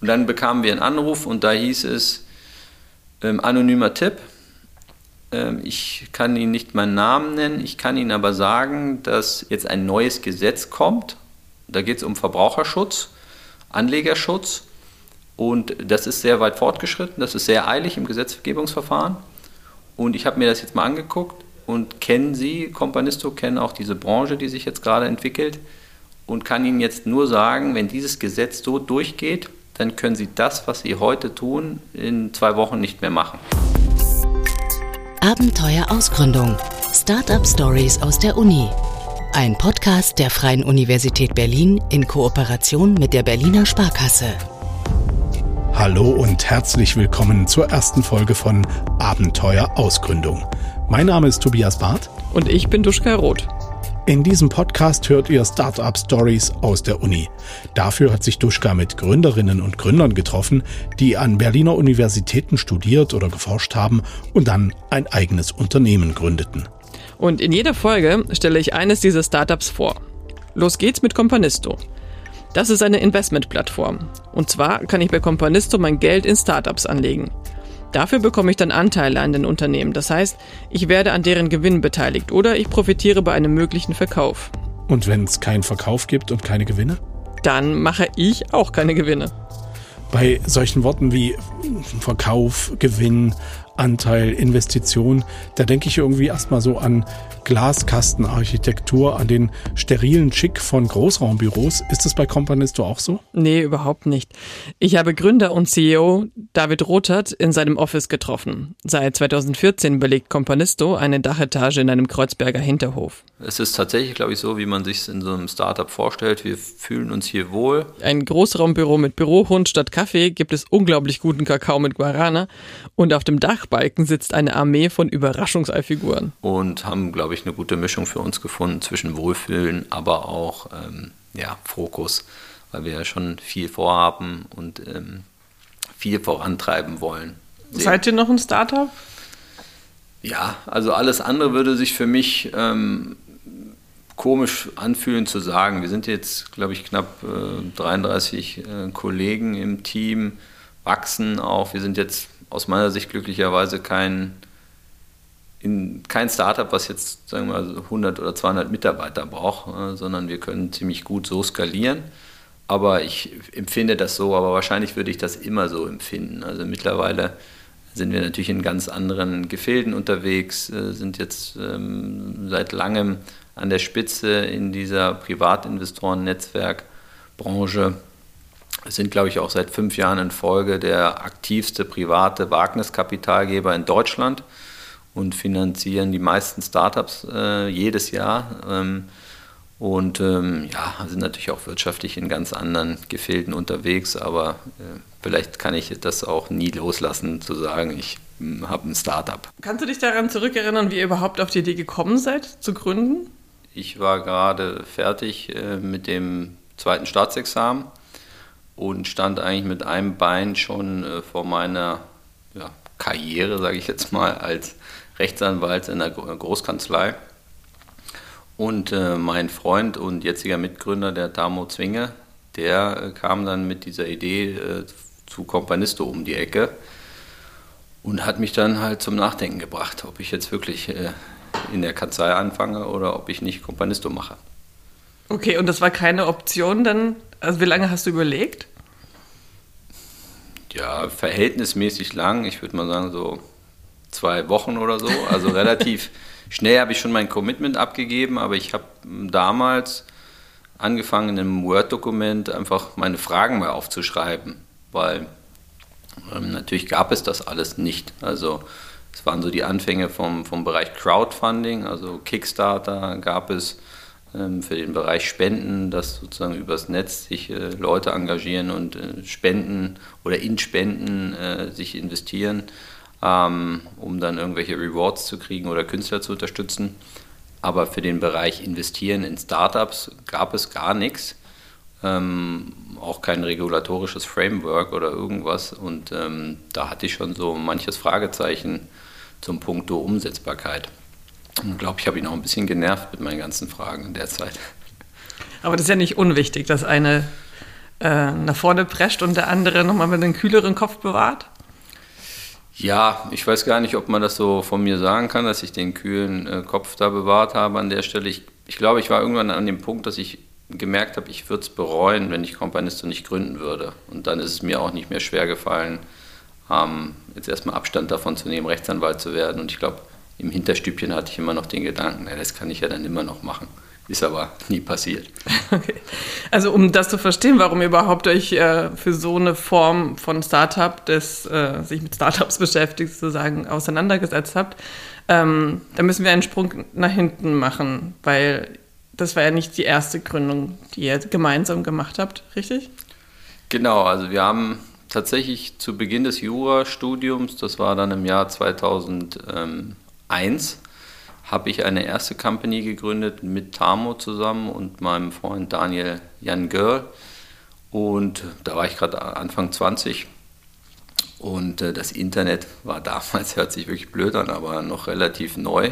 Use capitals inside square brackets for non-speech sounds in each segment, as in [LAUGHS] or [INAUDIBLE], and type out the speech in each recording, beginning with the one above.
Und dann bekamen wir einen Anruf und da hieß es, ähm, anonymer Tipp, ähm, ich kann Ihnen nicht meinen Namen nennen, ich kann Ihnen aber sagen, dass jetzt ein neues Gesetz kommt. Da geht es um Verbraucherschutz, Anlegerschutz. Und das ist sehr weit fortgeschritten, das ist sehr eilig im Gesetzgebungsverfahren. Und ich habe mir das jetzt mal angeguckt. Und kennen Sie, Companisto, kennen auch diese Branche, die sich jetzt gerade entwickelt? Und kann Ihnen jetzt nur sagen, wenn dieses Gesetz so durchgeht, dann können Sie das, was Sie heute tun, in zwei Wochen nicht mehr machen. Abenteuer Ausgründung. Startup Stories aus der Uni. Ein Podcast der Freien Universität Berlin in Kooperation mit der Berliner Sparkasse. Hallo und herzlich willkommen zur ersten Folge von Abenteuer Ausgründung. Mein Name ist Tobias Barth. Und ich bin Duschka Roth. In diesem Podcast hört ihr Startup Stories aus der Uni. Dafür hat sich Duschka mit Gründerinnen und Gründern getroffen, die an Berliner Universitäten studiert oder geforscht haben und dann ein eigenes Unternehmen gründeten. Und in jeder Folge stelle ich eines dieser Startups vor. Los geht's mit Companisto. Das ist eine Investmentplattform. Und zwar kann ich bei Companisto mein Geld in Startups anlegen. Dafür bekomme ich dann Anteile an den Unternehmen. Das heißt, ich werde an deren Gewinn beteiligt oder ich profitiere bei einem möglichen Verkauf. Und wenn es keinen Verkauf gibt und keine Gewinne? Dann mache ich auch keine Gewinne. Bei solchen Worten wie Verkauf, Gewinn, Anteil, Investition, da denke ich irgendwie erstmal so an Glaskastenarchitektur, an den sterilen Schick von Großraumbüros. Ist das bei Companisto auch so? Nee, überhaupt nicht. Ich habe Gründer und CEO David Rothert in seinem Office getroffen. Seit 2014 belegt Companisto eine Dachetage in einem Kreuzberger Hinterhof. Es ist tatsächlich, glaube ich, so, wie man sich es in so einem Startup vorstellt. Wir fühlen uns hier wohl. Ein Großraumbüro mit Bürohund statt Kaffee gibt es unglaublich guten Kakao mit Guarana und auf dem Dachbalken sitzt eine Armee von Überraschungseifiguren. Und haben, glaube ich, eine gute Mischung für uns gefunden zwischen Wohlfühlen, aber auch ähm, ja, Fokus, weil wir ja schon viel vorhaben und ähm, viel vorantreiben wollen. Sehen. Seid ihr noch ein Startup? Ja, also alles andere würde sich für mich ähm, komisch anfühlen zu sagen. Wir sind jetzt, glaube ich, knapp äh, 33 äh, Kollegen im Team, wachsen auch. Wir sind jetzt aus meiner Sicht glücklicherweise kein, in, kein Startup, was jetzt sagen wir mal 100 oder 200 Mitarbeiter braucht, äh, sondern wir können ziemlich gut so skalieren. Aber ich empfinde das so, aber wahrscheinlich würde ich das immer so empfinden. Also mittlerweile sind wir natürlich in ganz anderen Gefilden unterwegs, äh, sind jetzt ähm, seit langem an der Spitze in dieser Privatinvestoren-Netzwerkbranche. Sind, glaube ich, auch seit fünf Jahren in Folge der aktivste private Wagniskapitalgeber in Deutschland und finanzieren die meisten Startups äh, jedes Jahr. Ähm, und ähm, ja, sind natürlich auch wirtschaftlich in ganz anderen Gefilden unterwegs, aber äh, vielleicht kann ich das auch nie loslassen, zu sagen, ich hm, habe ein Startup. Kannst du dich daran zurückerinnern, wie ihr überhaupt auf die Idee gekommen seid, zu gründen? Ich war gerade fertig äh, mit dem zweiten Staatsexamen und stand eigentlich mit einem Bein schon äh, vor meiner ja, Karriere, sage ich jetzt mal, als Rechtsanwalt in der Großkanzlei. Und äh, mein Freund und jetziger Mitgründer, der Damo Zwinge, der äh, kam dann mit dieser Idee äh, zu Companisto um die Ecke und hat mich dann halt zum Nachdenken gebracht, ob ich jetzt wirklich äh, in der Kanzlei anfange oder ob ich nicht Companisto mache. Okay, und das war keine Option dann? Also wie lange hast du überlegt? Ja, verhältnismäßig lang. Ich würde mal sagen so zwei Wochen oder so. Also [LAUGHS] relativ Schnell habe ich schon mein Commitment abgegeben, aber ich habe damals angefangen, in einem Word-Dokument einfach meine Fragen mal aufzuschreiben, weil ähm, natürlich gab es das alles nicht. Also es waren so die Anfänge vom, vom Bereich Crowdfunding, also Kickstarter gab es für den Bereich Spenden, dass sozusagen übers Netz sich äh, Leute engagieren und äh, Spenden oder in Spenden äh, sich investieren ähm, um dann irgendwelche Rewards zu kriegen oder Künstler zu unterstützen. Aber für den Bereich Investieren in Startups gab es gar nichts. Ähm, auch kein regulatorisches Framework oder irgendwas. Und ähm, da hatte ich schon so manches Fragezeichen zum Punkto Umsetzbarkeit. Und glaube, ich habe ihn auch ein bisschen genervt mit meinen ganzen Fragen in der Zeit. Aber das ist ja nicht unwichtig, dass eine äh, nach vorne prescht und der andere nochmal mit einem kühleren Kopf bewahrt? Ja, ich weiß gar nicht, ob man das so von mir sagen kann, dass ich den kühlen äh, Kopf da bewahrt habe an der Stelle. Ich, ich glaube, ich war irgendwann an dem Punkt, dass ich gemerkt habe, ich würde es bereuen, wenn ich Kompanisto nicht gründen würde. Und dann ist es mir auch nicht mehr schwer gefallen, ähm, jetzt erstmal Abstand davon zu nehmen, Rechtsanwalt zu werden. Und ich glaube, im Hinterstübchen hatte ich immer noch den Gedanken, na, das kann ich ja dann immer noch machen. Ist aber nie passiert. [LAUGHS] Okay. Also um das zu verstehen, warum ihr überhaupt euch äh, für so eine Form von Startup, das äh, sich mit Startups [LAUGHS] beschäftigt, sozusagen auseinandergesetzt habt, ähm, da müssen wir einen Sprung nach hinten machen, weil das war ja nicht die erste Gründung, die ihr gemeinsam gemacht habt, richtig? Genau, also wir haben tatsächlich zu Beginn des Jurastudiums, das war dann im Jahr 2001, habe ich eine erste Company gegründet mit Tamo zusammen und meinem Freund Daniel Jan Görl. Und da war ich gerade Anfang 20. Und äh, das Internet war damals, [LAUGHS] hört sich wirklich blöd an, aber noch relativ neu.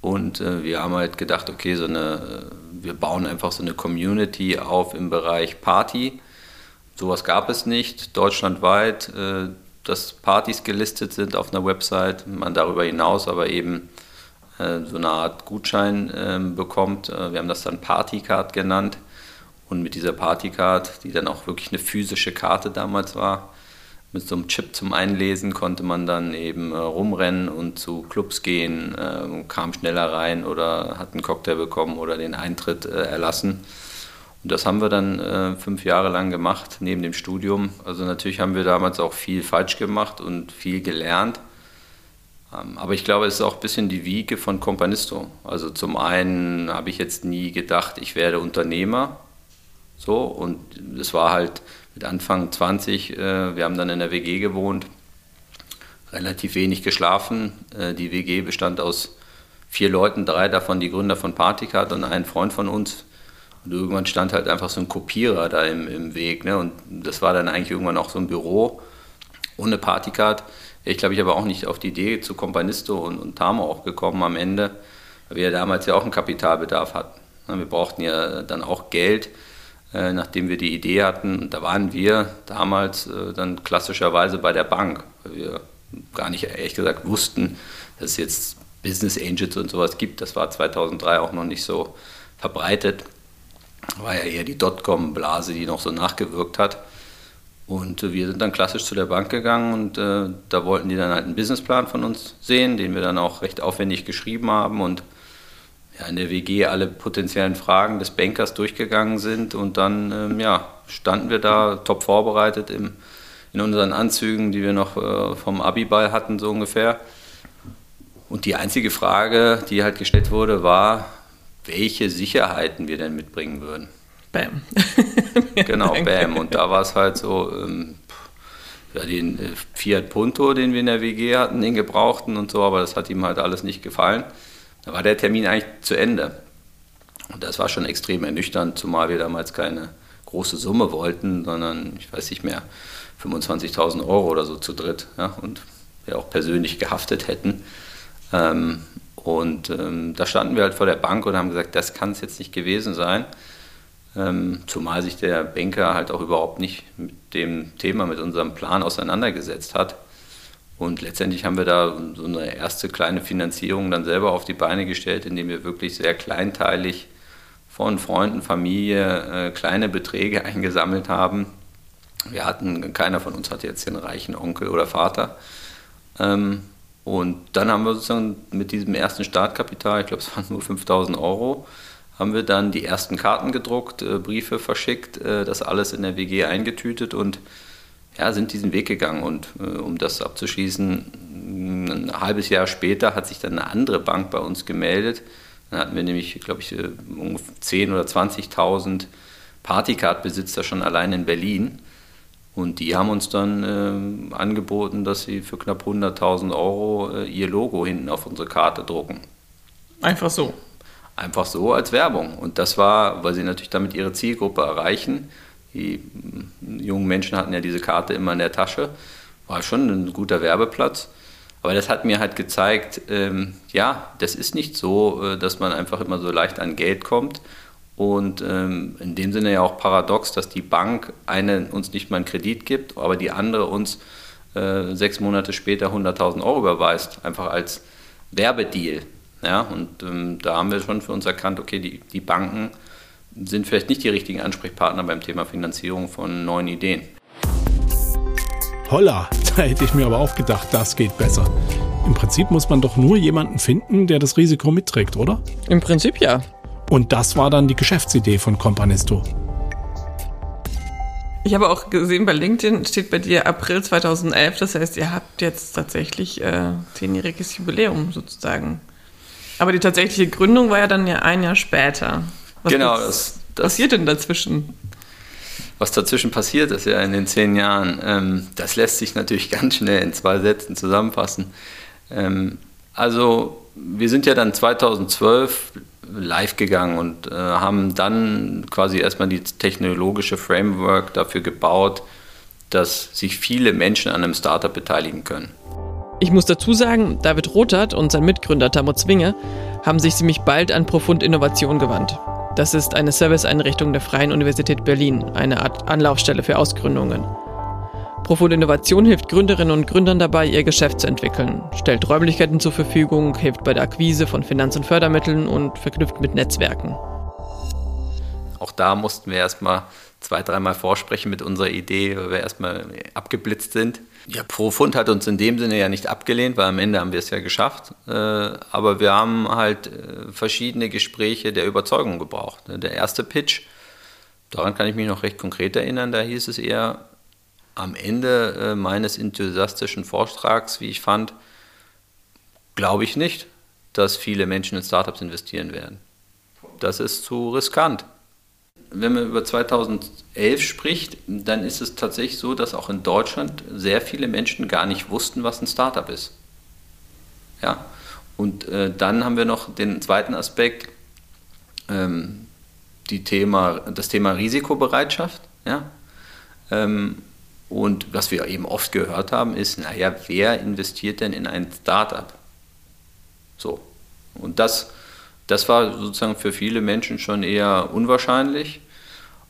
Und äh, wir haben halt gedacht, okay, so eine, wir bauen einfach so eine Community auf im Bereich Party. Sowas gab es nicht deutschlandweit, äh, dass Partys gelistet sind auf einer Website, man darüber hinaus aber eben äh, so eine Art Gutschein ähm, bekommt. Äh, wir haben das dann Partycard genannt. Und mit dieser Partycard, die dann auch wirklich eine physische Karte damals war, mit so einem Chip zum Einlesen konnte man dann eben äh, rumrennen und zu Clubs gehen, äh, kam schneller rein oder hat einen Cocktail bekommen oder den Eintritt äh, erlassen. Das haben wir dann äh, fünf Jahre lang gemacht, neben dem Studium. Also natürlich haben wir damals auch viel falsch gemacht und viel gelernt. Ähm, aber ich glaube, es ist auch ein bisschen die Wiege von Companisto. Also zum einen habe ich jetzt nie gedacht, ich werde Unternehmer. So, und es war halt mit Anfang 20, äh, wir haben dann in der WG gewohnt, relativ wenig geschlafen. Äh, die WG bestand aus vier Leuten, drei davon die Gründer von Partycard und ein Freund von uns. Und irgendwann stand halt einfach so ein Kopierer da im, im Weg. Ne? Und das war dann eigentlich irgendwann auch so ein Büro ohne Partycard ich glaube, ich habe auch nicht auf die Idee zu Companisto und, und Tamo auch gekommen am Ende, weil wir ja damals ja auch einen Kapitalbedarf hatten. Wir brauchten ja dann auch Geld, äh, nachdem wir die Idee hatten. Und da waren wir damals äh, dann klassischerweise bei der Bank, weil wir gar nicht ehrlich gesagt wussten, dass es jetzt Business Angels und sowas gibt. Das war 2003 auch noch nicht so verbreitet. War ja eher die Dotcom-Blase, die noch so nachgewirkt hat. Und äh, wir sind dann klassisch zu der Bank gegangen und äh, da wollten die dann halt einen Businessplan von uns sehen, den wir dann auch recht aufwendig geschrieben haben und ja, in der WG alle potenziellen Fragen des Bankers durchgegangen sind und dann ähm, ja, standen wir da top vorbereitet im, in unseren Anzügen, die wir noch äh, vom Abiball hatten, so ungefähr. Und die einzige Frage, die halt gestellt wurde, war, welche Sicherheiten wir denn mitbringen würden. Bam. [LAUGHS] genau, Bam. Und da war es halt so, ähm, ja, den äh, Fiat Punto, den wir in der WG hatten, den gebrauchten und so, aber das hat ihm halt alles nicht gefallen. Da war der Termin eigentlich zu Ende. Und das war schon extrem ernüchternd, zumal wir damals keine große Summe wollten, sondern, ich weiß nicht mehr, 25.000 Euro oder so zu dritt. Ja, und wir auch persönlich gehaftet hätten. Ähm, und ähm, da standen wir halt vor der Bank und haben gesagt, das kann es jetzt nicht gewesen sein. Ähm, zumal sich der Banker halt auch überhaupt nicht mit dem Thema, mit unserem Plan auseinandergesetzt hat. Und letztendlich haben wir da so eine erste kleine Finanzierung dann selber auf die Beine gestellt, indem wir wirklich sehr kleinteilig von Freunden, Familie äh, kleine Beträge [LAUGHS] eingesammelt haben. Wir hatten, keiner von uns hatte jetzt den reichen Onkel oder Vater. Ähm, und dann haben wir sozusagen mit diesem ersten Startkapital, ich glaube es waren nur 5000 Euro, haben wir dann die ersten Karten gedruckt, äh, Briefe verschickt, äh, das alles in der WG eingetütet und ja, sind diesen Weg gegangen. Und äh, um das abzuschließen, ein halbes Jahr später hat sich dann eine andere Bank bei uns gemeldet. Dann hatten wir nämlich, glaube ich, 10.000 oder 20.000 Partycard-Besitzer schon allein in Berlin. Und die haben uns dann äh, angeboten, dass sie für knapp 100.000 Euro äh, ihr Logo hinten auf unsere Karte drucken. Einfach so einfach so als Werbung. Und das war, weil sie natürlich damit ihre Zielgruppe erreichen. Die jungen Menschen hatten ja diese Karte immer in der Tasche. War schon ein guter Werbeplatz. Aber das hat mir halt gezeigt, ähm, ja, das ist nicht so, äh, dass man einfach immer so leicht an Geld kommt. Und ähm, in dem Sinne ja auch paradox, dass die Bank eine uns nicht mal einen Kredit gibt, aber die andere uns äh, sechs Monate später 100.000 Euro überweist, einfach als Werbedeal. Ja, und ähm, da haben wir schon für uns erkannt, okay, die, die Banken sind vielleicht nicht die richtigen Ansprechpartner beim Thema Finanzierung von neuen Ideen. Holla, [LAUGHS] da hätte ich mir aber auch gedacht, das geht besser. Im Prinzip muss man doch nur jemanden finden, der das Risiko mitträgt, oder? Im Prinzip ja. Und das war dann die Geschäftsidee von Companisto. Ich habe auch gesehen, bei LinkedIn steht bei dir April 2011. Das heißt, ihr habt jetzt tatsächlich äh, zehnjähriges Jubiläum sozusagen. Aber die tatsächliche Gründung war ja dann ja ein Jahr später. Was genau, das, das passiert denn dazwischen? Was dazwischen passiert ist ja in den zehn Jahren, ähm, das lässt sich natürlich [LAUGHS] ganz schnell in zwei Sätzen zusammenfassen. Ähm, also wir sind ja dann 2012 live gegangen und äh, haben dann quasi erstmal die technologische Framework dafür gebaut, dass sich viele Menschen an einem Startup beteiligen können. Ich muss dazu sagen, David Rothert und sein Mitgründer Tamo Zwinge haben sich ziemlich bald an Profund Innovation gewandt. Das ist eine Serviceeinrichtung der Freien Universität Berlin, eine Art Anlaufstelle für Ausgründungen. Profund Innovation hilft Gründerinnen und Gründern dabei, ihr Geschäft zu entwickeln, stellt Räumlichkeiten zur Verfügung, hilft bei der Akquise von Finanz- und Fördermitteln und verknüpft mit Netzwerken. Auch da mussten wir erstmal zwei, dreimal vorsprechen mit unserer Idee, weil wir erstmal abgeblitzt sind. Ja, Profund hat uns in dem Sinne ja nicht abgelehnt, weil am Ende haben wir es ja geschafft. Äh, aber wir haben halt äh, verschiedene Gespräche der Überzeugung gebraucht. Der erste Pitch, daran kann ich mich noch recht konkret erinnern, da hieß es eher am Ende äh, meines enthusiastischen Vortrags, wie ich fand, glaube ich nicht, dass viele Menschen in Startups investieren werden. Das ist zu riskant wenn man über 2011 spricht, dann ist es tatsächlich so, dass auch in Deutschland sehr viele Menschen gar nicht wussten, was ein Startup ist. Ja? Und äh, dann haben wir noch den zweiten Aspekt, ähm, die Thema, das Thema Risikobereitschaft. Ja? Ähm, und was wir eben oft gehört haben, ist, naja, wer investiert denn in ein Startup? So. Und das das war sozusagen für viele Menschen schon eher unwahrscheinlich.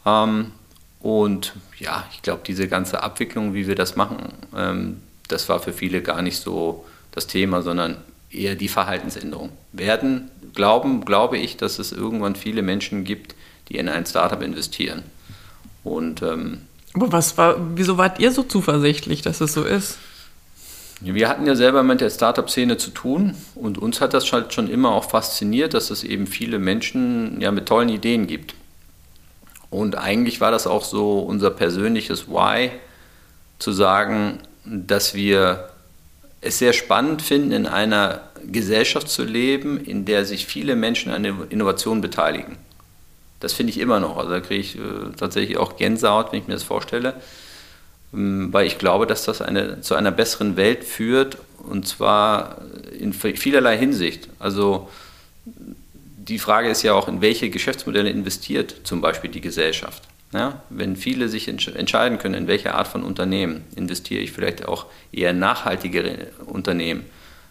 Ähm, und ja, ich glaube, diese ganze Abwicklung, wie wir das machen, ähm, das war für viele gar nicht so das Thema, sondern eher die Verhaltensänderung. Werden, glauben, glaube ich, dass es irgendwann viele Menschen gibt, die in ein Startup investieren. Und, ähm, Aber was war, wieso wart ihr so zuversichtlich, dass es so ist? Wir hatten ja selber mit der Startup-Szene zu tun und uns hat das halt schon immer auch fasziniert, dass es eben viele Menschen ja mit tollen Ideen gibt. Und eigentlich war das auch so unser persönliches Why, zu sagen, dass wir es sehr spannend finden, in einer Gesellschaft zu leben, in der sich viele Menschen an Innovation beteiligen. Das finde ich immer noch. Also da kriege ich äh, tatsächlich auch Gänsehaut, wenn ich mir das vorstelle. Ähm, weil ich glaube, dass das eine, zu einer besseren Welt führt und zwar in vielerlei Hinsicht. Also die Frage ist ja auch, in welche Geschäftsmodelle investiert zum Beispiel die Gesellschaft. Ja, wenn viele sich entscheiden können, in welche Art von Unternehmen investiere ich vielleicht auch eher nachhaltigere Unternehmen,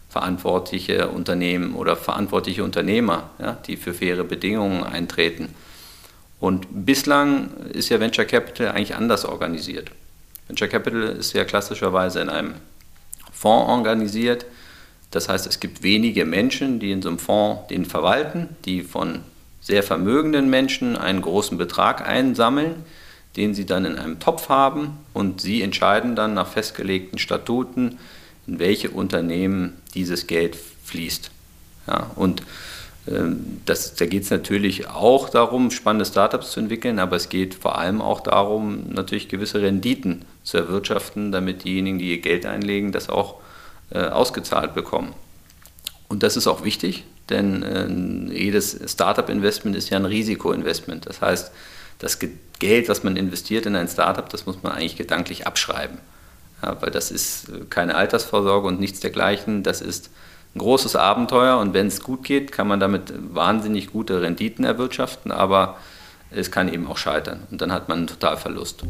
verantwortliche Unternehmen oder verantwortliche Unternehmer, ja, die für faire Bedingungen eintreten. Und bislang ist ja Venture Capital eigentlich anders organisiert. Venture Capital ist ja klassischerweise in einem Fonds organisiert. Das heißt, es gibt wenige Menschen, die in so einem Fonds den verwalten, die von sehr vermögenden Menschen einen großen Betrag einsammeln, den sie dann in einem Topf haben und sie entscheiden dann nach festgelegten Statuten, in welche Unternehmen dieses Geld fließt. Ja, und das, da geht es natürlich auch darum, spannende Startups zu entwickeln, aber es geht vor allem auch darum, natürlich gewisse Renditen zu erwirtschaften, damit diejenigen, die ihr Geld einlegen, das auch äh, ausgezahlt bekommen. Und das ist auch wichtig, denn äh, jedes Startup-Investment ist ja ein Risikoinvestment. Das heißt, das Geld, was man investiert in ein Startup, das muss man eigentlich gedanklich abschreiben. Ja, weil das ist äh, keine Altersvorsorge und nichts dergleichen. Das ist ein großes Abenteuer und wenn es gut geht, kann man damit wahnsinnig gute Renditen erwirtschaften, aber es kann eben auch scheitern und dann hat man einen Totalverlust.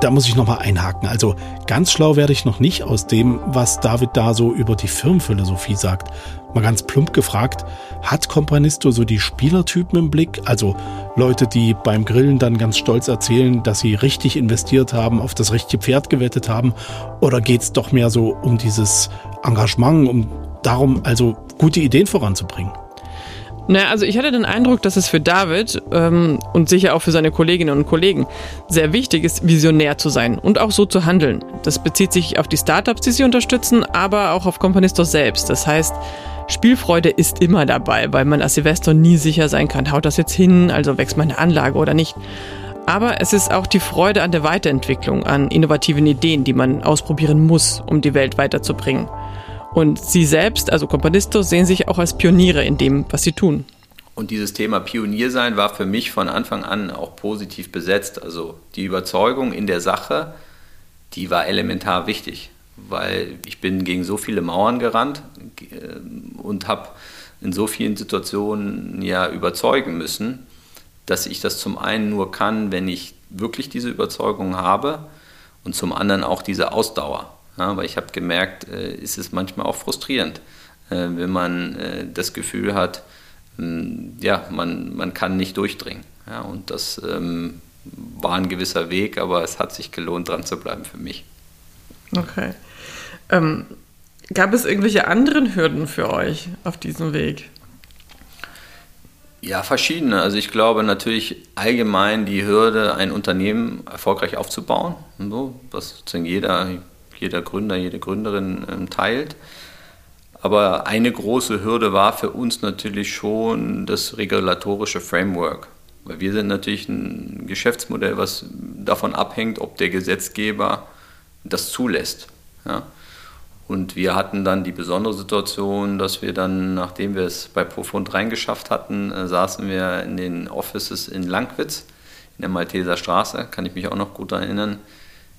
da muss ich nochmal einhaken. Also ganz schlau werde ich noch nicht aus dem, was David da so über die Firmenphilosophie sagt. Mal ganz plump gefragt, hat Companisto so die Spielertypen im Blick? Also Leute, die beim Grillen dann ganz stolz erzählen, dass sie richtig investiert haben, auf das richtige Pferd gewettet haben? Oder geht es doch mehr so um dieses Engagement, um darum, also gute Ideen voranzubringen? Naja, also ich hatte den Eindruck, dass es für David ähm, und sicher auch für seine Kolleginnen und Kollegen sehr wichtig ist, visionär zu sein und auch so zu handeln. Das bezieht sich auf die Startups, die sie unterstützen, aber auch auf Componistos selbst. Das heißt, Spielfreude ist immer dabei, weil man als Investor nie sicher sein kann, haut das jetzt hin, also wächst meine Anlage oder nicht. Aber es ist auch die Freude an der Weiterentwicklung, an innovativen Ideen, die man ausprobieren muss, um die Welt weiterzubringen. Und sie selbst, also Companisto, sehen sich auch als Pioniere in dem, was sie tun. Und dieses Thema Pioniersein war für mich von Anfang an auch positiv besetzt. Also die Überzeugung in der Sache, die war elementar wichtig, weil ich bin gegen so viele Mauern gerannt äh, und habe in so vielen Situationen ja überzeugen müssen, dass ich das zum einen nur kann, wenn ich wirklich diese Überzeugung habe und zum anderen auch diese Ausdauer. Ja, aber ich habe gemerkt, äh, ist es manchmal auch frustrierend, äh, wenn man äh, das Gefühl hat, mh, hm, ja, man, man kann nicht durchdringen. Ja, und das ähm, war ein gewisser Weg, aber es hat sich gelohnt, dran zu bleiben für mich. Okay. Ähm, gab es irgendwelche anderen Hürden für euch auf diesem Weg? Ja, verschiedene. Also ich glaube natürlich allgemein die Hürde, ein Unternehmen erfolgreich aufzubauen, so, was sozusagen jeder jeder Gründer, jede Gründerin ähm, teilt. Aber eine große Hürde war für uns natürlich schon das regulatorische Framework. Weil wir sind natürlich ein Geschäftsmodell, was davon abhängt, ob der Gesetzgeber das zulässt. Ja. Und wir hatten dann die besondere Situation, dass wir dann, nachdem wir es bei Profund reingeschafft hatten, äh, saßen wir in den Offices in Langwitz, in der Malteser Straße, kann ich mich auch noch gut erinnern,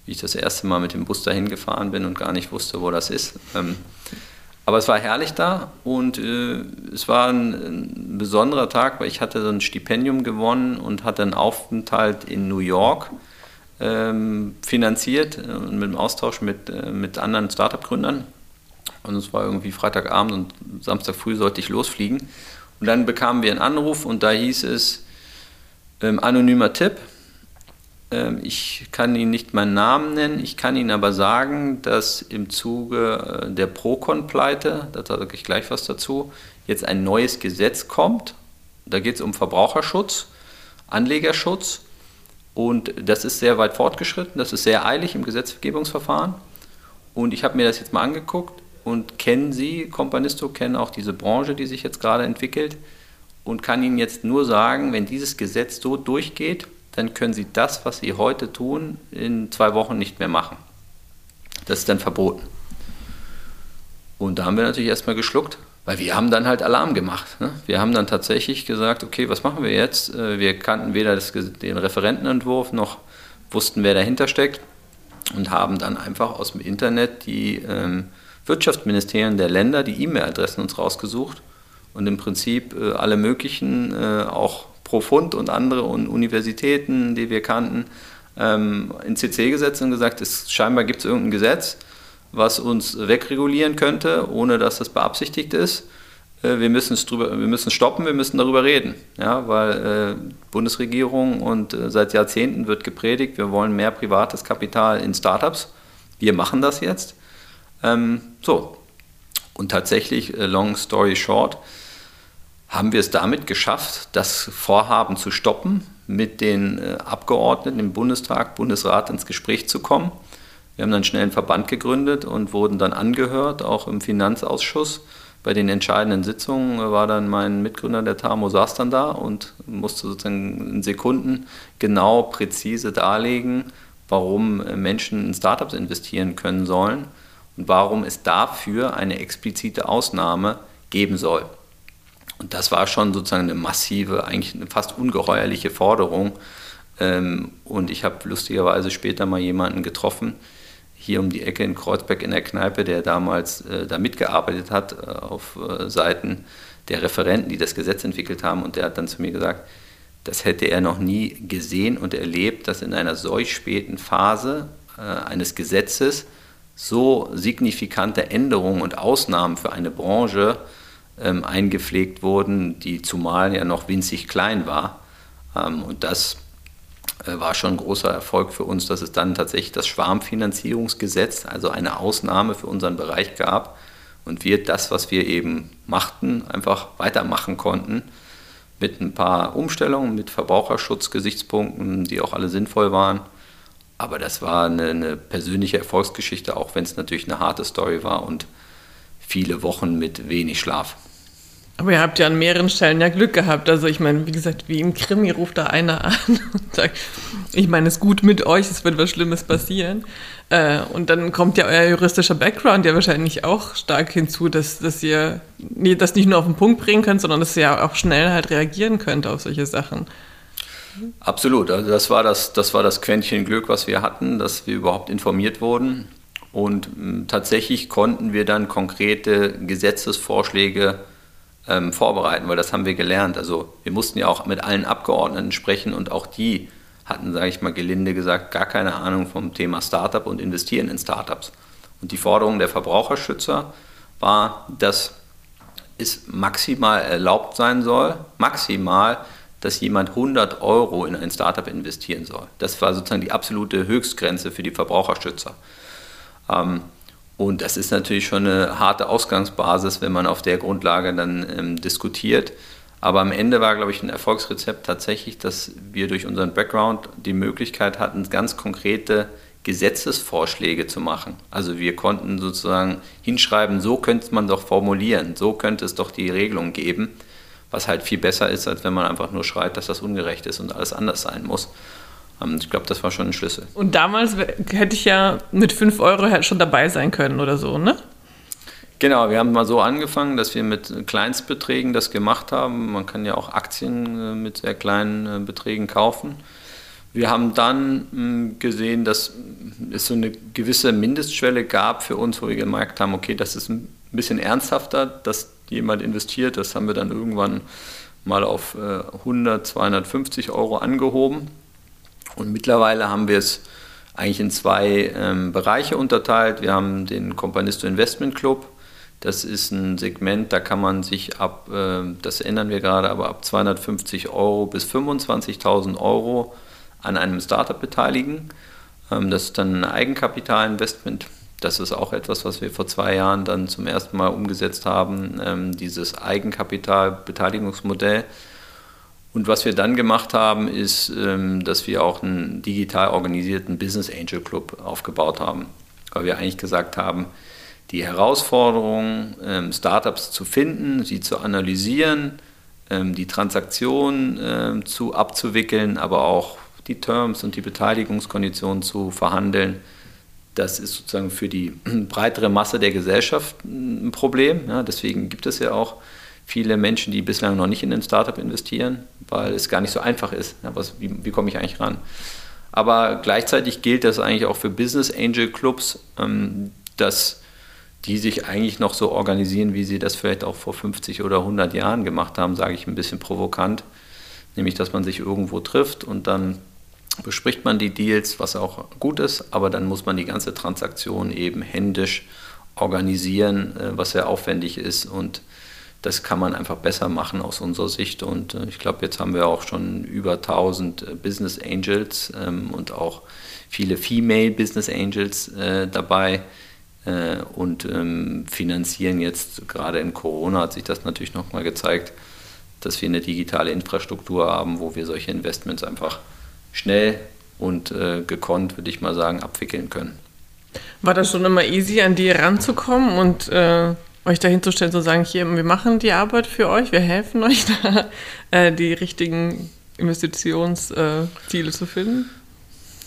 wie ich das erste Mal mit dem Bus dahin gefahren bin und gar nicht wusste, wo das ist. Ähm, aber es war herrlich da und äh, es war ein, ein, besonderer Tag, weil ich hatte so ein Stipendium gewonnen und hatte einen Aufenthalt in New York ähm, finanziert äh, mit einem Austausch mit, äh, mit anderen Startup-Gründern. Und es war irgendwie Freitagabend und Samstag früh sollte ich losfliegen. Und dann bekamen wir einen Anruf und da hieß es, ähm, anonymer Tipp, ich kann Ihnen nicht meinen Namen nennen, ich kann Ihnen aber sagen, dass im Zuge äh, der Procon-Pleite, da sage ich gleich was dazu, jetzt ein neues Gesetz kommt. Da geht es um Verbraucherschutz, Anlegerschutz und das ist sehr weit fortgeschritten, das ist sehr eilig im Gesetzgebungsverfahren. Und ich habe mir das jetzt mal angeguckt und kennen Sie, Companisto, kennen auch diese Branche, die sich jetzt gerade entwickelt und kann Ihnen jetzt nur sagen, wenn dieses Gesetz so durchgeht, dann können Sie das, was Sie heute tun, in zwei Wochen nicht mehr machen. Das ist dann verboten. Und da haben wir natürlich erstmal geschluckt, weil wir haben dann halt Alarm gemacht. Ne? Wir haben dann tatsächlich gesagt, okay, was machen wir jetzt? Äh, wir kannten weder das, den Referentenentwurf noch wussten, wer dahinter steckt und haben dann einfach aus dem Internet die ähm, Wirtschaftsministerien der Länder, die E-Mail-Adressen uns rausgesucht und im Prinzip äh, alle möglichen, äh, auch Profund und andere Universitäten, die wir kannten, ähm, in CC gesetzt und gesagt, es, scheinbar gibt es irgendein Gesetz, was uns wegregulieren könnte, ohne dass das beabsichtigt ist. Äh, wir müssen es drüber, wir müssen stoppen, wir müssen darüber reden, ja, weil äh, Bundesregierung und äh, seit Jahrzehnten wird gepredigt, wir wollen mehr privates Kapital in Startups. Wir machen das jetzt. Ähm, so. Und tatsächlich, äh, long story short, haben wir es damit geschafft, das Vorhaben zu stoppen, mit den äh, Abgeordneten im Bundestag, Bundesrat ins Gespräch zu kommen. Wir haben dann schnell einen Verband gegründet und wurden dann angehört, auch im Finanzausschuss. Bei den entscheidenden Sitzungen war dann mein Mitgründer, der Tamo, saß dann da und musste sozusagen in Sekunden genau, präzise darlegen, warum Menschen in Startups investieren können sollen und warum es dafür eine explizite Ausnahme geben soll. Und das war schon sozusagen eine massive, eigentlich eine fast ungeheuerliche Forderung. Ähm, und ich habe lustigerweise später mal jemanden getroffen, hier um die Ecke in Kreuzberg in der Kneipe, der damals äh, da mitgearbeitet hat äh, auf äh, Seiten der Referenten, die das Gesetz entwickelt haben. Und der hat dann zu mir gesagt, das hätte er noch nie gesehen und erlebt, dass in einer solch späten Phase äh, eines Gesetzes so signifikante Änderungen und Ausnahmen für eine Branche ähm, eingepflegt wurden, die zumal ja noch winzig klein war. Ähm, und das äh, war schon ein großer Erfolg für uns, dass es dann tatsächlich das Schwarmfinanzierungsgesetz, also eine Ausnahme für unseren Bereich gab und wir das, was wir eben machten, einfach weitermachen konnten mit ein paar Umstellungen, mit Verbraucherschutzgesichtspunkten, die auch alle sinnvoll waren. Aber das war eine, eine persönliche Erfolgsgeschichte, auch wenn es natürlich eine harte Story war und viele Wochen mit wenig Schlaf. Aber ihr habt ja an mehreren Stellen ja Glück gehabt. Also ich meine, wie gesagt, wie im Krimi ruft da einer an [LAUGHS] und sagt, ich meine, es ist gut mit euch, es wird was Schlimmes passieren. Äh, und dann kommt ja euer juristischer Background ja wahrscheinlich auch stark hinzu, dass, dass ihr das nicht nur auf den Punkt bringen könnt, sondern dass ihr auch schnell halt reagieren könnt auf solche Sachen. Absolut. Also das war das, das war das Quäntchen Glück, was wir hatten, dass wir überhaupt informiert wurden. Und mh, tatsächlich konnten wir dann konkrete Gesetzesvorschläge ähm, vorbereiten, weil das haben wir gelernt. Also wir mussten ja auch mit allen Abgeordneten sprechen und auch die hatten, sage ich mal gelinde gesagt, gar keine Ahnung vom Thema Startup und investieren in Startups. Und die Forderung der Verbraucherschützer war, dass es maximal erlaubt sein soll, maximal, dass jemand 100 Euro in ein Startup investieren soll. Das war sozusagen die absolute Höchstgrenze für die Verbraucherschützer. Ähm, und das ist natürlich schon eine harte Ausgangsbasis, wenn man auf der Grundlage dann ähm, diskutiert. Aber am Ende war, glaube ich, ein Erfolgsrezept tatsächlich, dass wir durch unseren Background die Möglichkeit hatten, ganz konkrete Gesetzesvorschläge zu machen. Also wir konnten sozusagen hinschreiben, so könnte man doch formulieren, so könnte es doch die Regelung geben, was halt viel besser ist, als wenn man einfach nur schreibt, dass das ungerecht ist und alles anders sein muss. Ähm, ich glaube, das war schon ein Schlüssel. Und damals hätte ich ja mit 5 Euro schon dabei sein können oder so, ne? Genau, wir haben mal so angefangen, dass wir mit Kleinstbeträgen das gemacht haben. Man kann ja auch Aktien äh, mit sehr kleinen äh, Beträgen kaufen. Wir haben dann hm, gesehen, dass es so eine gewisse Mindestschwelle gab für uns, wo wir gemerkt haben, okay, das ist ein bisschen ernsthafter, dass jemand investiert. Das haben wir dann irgendwann mal auf 100, äh, 250 Euro angehoben. Und mittlerweile haben wir es eigentlich in zwei ähm, Bereiche unterteilt. Wir haben den Companisto Investment Club. Das ist ein Segment, da kann man sich ab, äh, das ändern wir gerade, aber ab 250 Euro bis 25.000 Euro an einem Startup beteiligen. Ähm, das ist dann ein Eigenkapitalinvestment. Das ist auch etwas, was wir vor zwei Jahren dann zum ersten Mal umgesetzt haben, ähm, dieses Eigenkapitalbeteiligungsmodell. Und was wir dann gemacht haben, ist, ähm, dass wir auch einen digital organisierten Business Angel Club aufgebaut haben. Weil wir eigentlich gesagt haben, die Herausforderung, ähm, Startups zu finden, sie zu analysieren, ähm, die Transaktionen zu abzuwickeln, aber auch die Terms und die Beteiligungskonditionen zu verhandeln, das ist sozusagen für die [CLEARS THROAT] breitere Masse der Gesellschaft ein Problem. Deswegen gibt es ja auch viele Menschen, die bislang noch nicht in ein Startup investieren, weil es gar nicht so einfach ist. Ja, was, wie, wie komme ich eigentlich ran? Aber gleichzeitig gilt das eigentlich auch für Business Angel Clubs, ähm, dass die sich eigentlich noch so organisieren, wie sie das vielleicht auch vor 50 oder 100 Jahren gemacht haben, sage ich ein bisschen provokant. Nämlich, dass man sich irgendwo trifft und dann bespricht man die Deals, was auch gut ist, aber dann muss man die ganze Transaktion eben händisch organisieren, äh, was sehr aufwendig ist und das kann man einfach besser machen aus unserer Sicht. Und äh, ich glaube, jetzt haben wir auch schon über 1000 äh, Business Angels ähm, und auch viele Female Business Angels äh, dabei äh, und ähm, finanzieren jetzt, gerade in Corona hat sich das natürlich nochmal gezeigt, dass wir eine digitale Infrastruktur haben, wo wir solche Investments einfach schnell und äh, gekonnt, würde ich mal sagen, abwickeln können. War das schon immer easy, an die ranzukommen und äh euch dahin zu stellen, zu sagen, hier, wir machen die Arbeit für euch, wir helfen euch [LAUGHS] da, äh, die richtigen Investitionsziele äh, zu finden?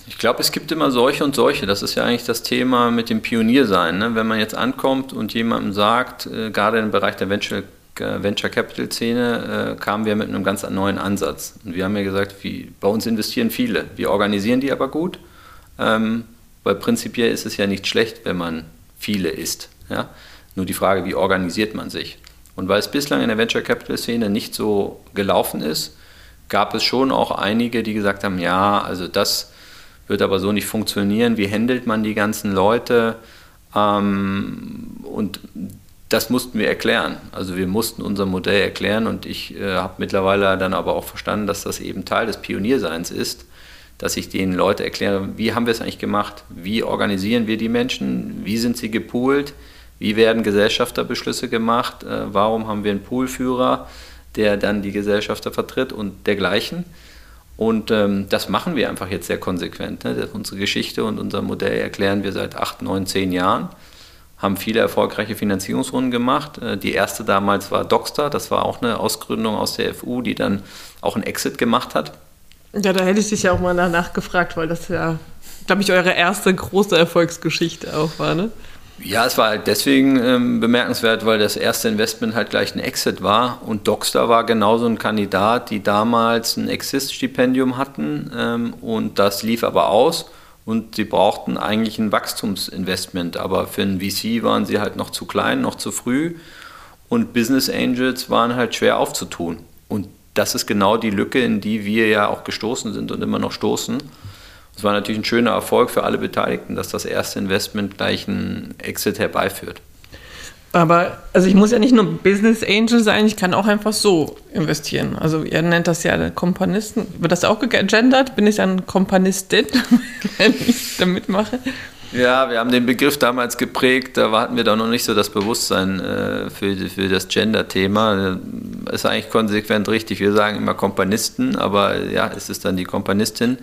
Ich glaube, es gibt immer solche und solche. Das ist ja eigentlich das Thema mit dem Pioniersein. Ne? Wenn man jetzt ankommt und jemandem sagt, äh, gerade im Bereich der Venture, äh, Venture Capital Szene, äh, kamen wir mit einem ganz neuen Ansatz. Und wir haben ja gesagt, wie, bei uns investieren viele. Wir organisieren die aber gut, ähm, weil prinzipiell ist es ja nicht schlecht, wenn man viele ist. Ja? Nur die Frage, wie organisiert man sich? Und weil es bislang in der Venture Capital Szene nicht so gelaufen ist, gab es schon auch einige, die gesagt haben, ja, also das wird aber so nicht funktionieren. Wie handelt man die ganzen Leute? Ähm, und das mussten wir erklären. Also wir mussten unser Modell erklären und ich äh, habe mittlerweile dann aber auch verstanden, dass das eben Teil des Pionierseins ist, dass ich den Leuten erkläre, wie haben wir es eigentlich gemacht, wie organisieren wir die Menschen, wie sind sie gepoolt, wie werden Gesellschafterbeschlüsse gemacht, äh, warum haben wir einen Poolführer, der dann die Gesellschafter vertritt und dergleichen. Und ähm, das machen wir einfach jetzt sehr konsequent. Ne? Unsere Geschichte und unser Modell erklären wir seit acht, neun, zehn Jahren. Haben viele erfolgreiche Finanzierungsrunden gemacht. Äh, die erste damals war Dockstar, das war auch eine Ausgründung aus der FU, die dann auch einen Exit gemacht hat. Ja, da hätte ich dich ja auch mal danach gefragt, weil das ja, glaube ich, eure erste große Erfolgsgeschichte auch war, ne? Ja, es war halt deswegen ähm, bemerkenswert, weil das erste Investment halt gleich ein Exit war und Dockstar war genauso ein Kandidat, die damals ein Exist-Stipendium hatten ähm, und das lief aber aus und sie brauchten eigentlich ein Wachstumsinvestment, aber für ein VC waren sie halt noch zu klein, noch zu früh und Business Angels waren halt schwer aufzutun und das ist genau die Lücke, in die wir ja auch gestoßen sind und immer noch stoßen. Es war natürlich ein schöner Erfolg für alle Beteiligten, dass das erste Investment gleich einen Exit herbeiführt. Aber also ich muss ja nicht nur Business Angel sein, ich kann auch einfach so investieren. Also ihr nennt das ja Kompanisten. Wird das auch gegendert? Bin ich dann Kompanistin, [LAUGHS] wenn ich da mitmache? Ja, wir haben den Begriff damals geprägt, da hatten wir da noch nicht so das Bewusstsein äh, für, für das Gender-Thema. Ist eigentlich konsequent richtig. Wir sagen immer Kompanisten, aber ja, es ist dann die Kompanistin.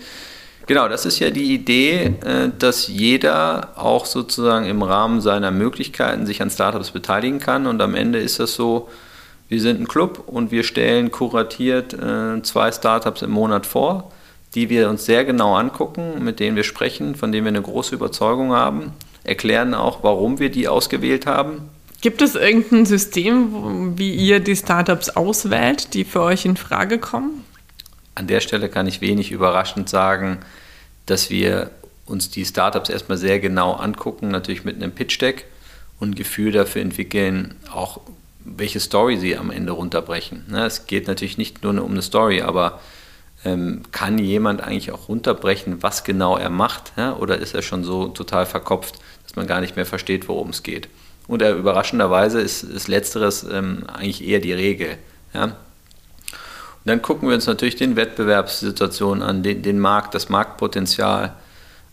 Genau, das ist ja die Idee, äh, dass jeder auch sozusagen im Rahmen seiner Möglichkeiten sich an Startups beteiligen kann. Und am Ende ist das so, wir sind ein Club und wir stellen kuratiert äh, zwei Startups im Monat vor, die wir uns sehr genau angucken, mit denen wir sprechen, von denen wir eine große Überzeugung haben, erklären auch, warum wir die ausgewählt haben. Gibt es irgendein System, wie ihr die Startups auswählt, die für euch in Frage kommen? An der Stelle kann ich wenig überraschend sagen, dass wir uns die Startups erstmal sehr genau angucken, natürlich mit einem Pitch-Deck und ein Gefühl dafür entwickeln, auch welche Story sie am Ende runterbrechen. Ne, es geht natürlich nicht nur um eine Story, aber ähm, kann jemand eigentlich auch runterbrechen, was genau er macht? Oder ist er schon so total verkopft, dass man gar nicht mehr versteht, worum es geht? Und überraschenderweise ist, ist Letzteres ähm, eigentlich eher die Regel. Dann gucken wir uns natürlich den Wettbewerbssituationen an, den, den Markt, das Marktpotenzial.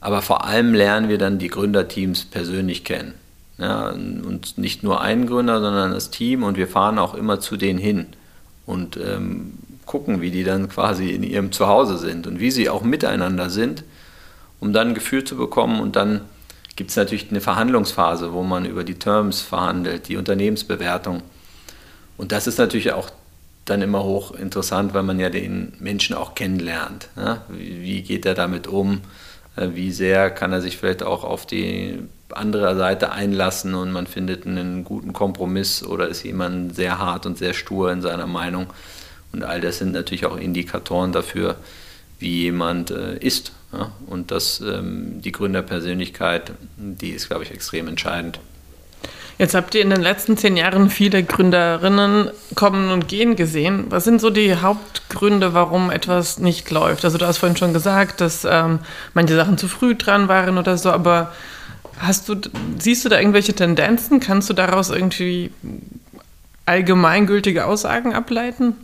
Aber vor allem lernen wir dann die Gründerteams persönlich kennen. Ja, und nicht nur einen Gründer, sondern das Team und wir fahren auch immer zu denen hin und ähm, gucken, wie die dann quasi in ihrem Zuhause sind und wie sie auch miteinander sind, um dann ein Gefühl zu bekommen und dann gibt es natürlich eine Verhandlungsphase, wo man über die Terms verhandelt, die Unternehmensbewertung. Und das ist natürlich auch dann immer hoch interessant, weil man ja den Menschen auch kennenlernt. Ne? Wie, geht er damit um? Äh, wie sehr kann er sich vielleicht auch auf die andere Seite einlassen und man findet einen guten Kompromiss oder ist jemand sehr hart und sehr stur in seiner Meinung? Und all das sind natürlich auch Indikatoren dafür, wie jemand äh, ist. Ja? Und das, ähm, die Gründerpersönlichkeit, die ist, glaube ich, extrem entscheidend. Jetzt habt ihr in den letzten zehn Jahren viele Gründerinnen kommen und gehen gesehen. Was sind so die Hauptgründe, warum etwas nicht läuft? Also du hast vorhin schon gesagt, dass ähm, manche Sachen zu früh dran waren oder so, aber hast du, siehst du da irgendwelche Tendenzen? Kannst du daraus irgendwie allgemeingültige Aussagen ableiten?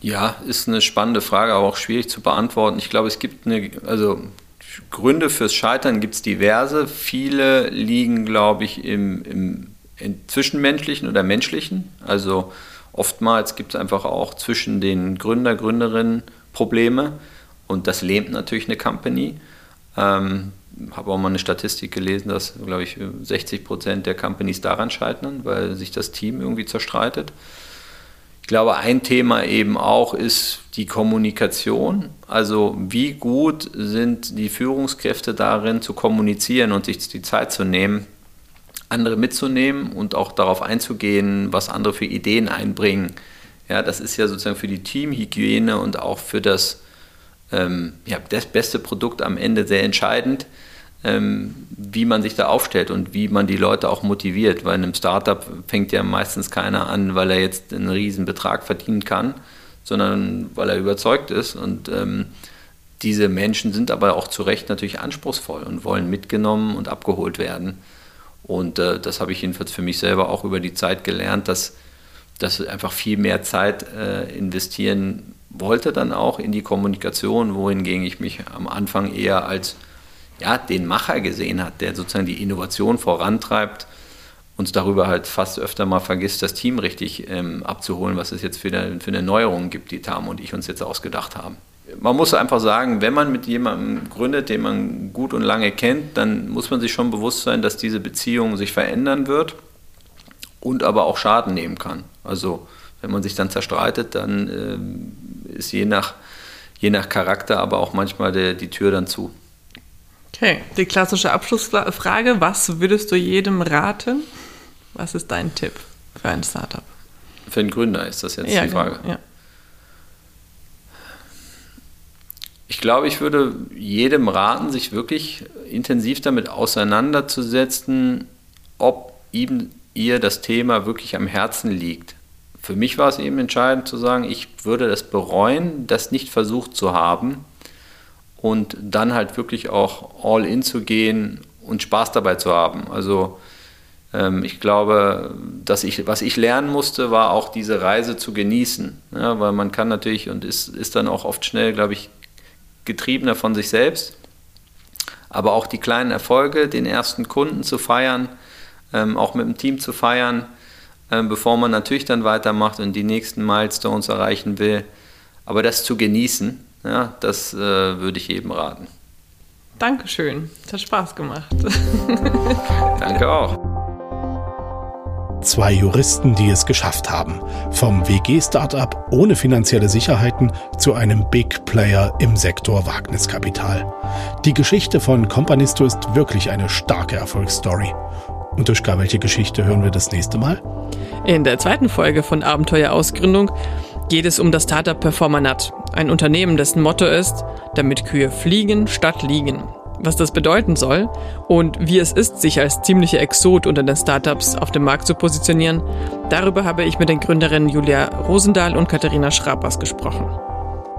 Ja, ist eine spannende Frage, aber auch schwierig zu beantworten. Ich glaube, es gibt eine, also Gründe fürs Scheitern gibt es diverse. Viele liegen, glaube ich, im, im, im Zwischenmenschlichen oder menschlichen. Also oftmals gibt es einfach auch zwischen den Gründer, Gründerinnen Probleme und das lähmt natürlich eine Company. Ähm, habe auch mal eine Statistik gelesen, dass, glaube ich, 60 Prozent der Companies daran scheitern, weil sich das Team irgendwie zerstreitet glaube, ein Thema eben auch ist die Kommunikation. Also wie gut sind die Führungskräfte darin zu kommunizieren und sich die Zeit zu nehmen, andere mitzunehmen und auch darauf einzugehen, was andere für Ideen einbringen. Ja, das ist ja sozusagen für die Teamhygiene und auch für das, ähm, ja, das beste Produkt am Ende sehr entscheidend, wie man sich da aufstellt und wie man die Leute auch motiviert. Weil in einem Startup fängt ja meistens keiner an, weil er jetzt einen riesen Betrag verdienen kann, sondern weil er überzeugt ist. Und ähm, diese Menschen sind aber auch zu Recht natürlich anspruchsvoll und wollen mitgenommen und abgeholt werden. Und äh, das habe ich jedenfalls für mich selber auch über die Zeit gelernt, dass, dass einfach viel mehr Zeit äh, investieren wollte dann auch in die Kommunikation, wohingegen ich mich am Anfang eher als ja, den Macher gesehen hat, der sozusagen die Innovation vorantreibt und darüber halt fast öfter mal vergisst, das Team richtig ähm, abzuholen, was es jetzt für eine, für eine Neuerung gibt, die Tam und ich uns jetzt ausgedacht haben. Man muss einfach sagen, wenn man mit jemandem gründet, den man gut und lange kennt, dann muss man sich schon bewusst sein, dass diese Beziehung sich verändern wird und aber auch Schaden nehmen kann. Also wenn man sich dann zerstreitet, dann äh, ist je nach, je nach Charakter aber auch manchmal der, die Tür dann zu. Okay, die klassische Abschlussfrage, was würdest du jedem raten? Was ist dein Tipp für ein Startup? Für einen Gründer ist das jetzt ja, die Frage. Genau, ja. Ich glaube, ich würde jedem raten, sich wirklich intensiv damit auseinanderzusetzen, ob ihm ihr das Thema wirklich am Herzen liegt. Für mich war es eben entscheidend zu sagen, ich würde das bereuen, das nicht versucht zu haben und dann halt wirklich auch all in zu gehen und Spaß dabei zu haben. Also ähm, ich glaube, dass ich, was ich lernen musste, war auch diese Reise zu genießen. Ja, weil man kann natürlich und ist, ist dann auch oft schnell, glaube ich, getriebener von sich selbst. Aber auch die kleinen Erfolge, den ersten Kunden zu feiern, ähm, auch mit dem Team zu feiern, ähm, bevor man natürlich dann weitermacht und die nächsten Milestones erreichen will. Aber das zu genießen, ja, das äh, würde ich jedem raten. Dankeschön, es hat Spaß gemacht. [LAUGHS] [LAUGHS] Danke auch. Zwei Juristen, die es geschafft haben. Vom WG-Startup ohne finanzielle Sicherheiten zu einem Big Player im Sektor Wagniskapital. Die Geschichte von Companisto ist wirklich eine starke Erfolgsstory. Und Duschka, welche Geschichte hören wir das nächste Mal? In der zweiten Folge von Abenteuer Ausgründung geht es um das Startup Performanat, ein Unternehmen, dessen Motto ist, damit Kühe fliegen statt liegen. Was das bedeuten soll und wie es ist, sich als ziemliche Exot unter den Startups auf dem Markt zu positionieren, darüber habe ich mit den Gründerinnen Julia Rosendahl und Katharina Schrapers gesprochen.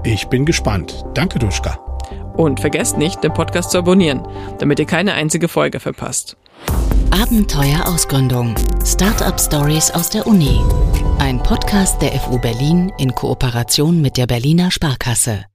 Ich bin gespannt. Danke, Duschka. Und vergesst nicht, den Podcast zu abonnieren, damit ihr keine einzige Folge verpasst. Abenteuer Ausgründung. Startup Stories aus der Uni. Ein Podcast der FU Berlin in Kooperation mit der Berliner Sparkasse.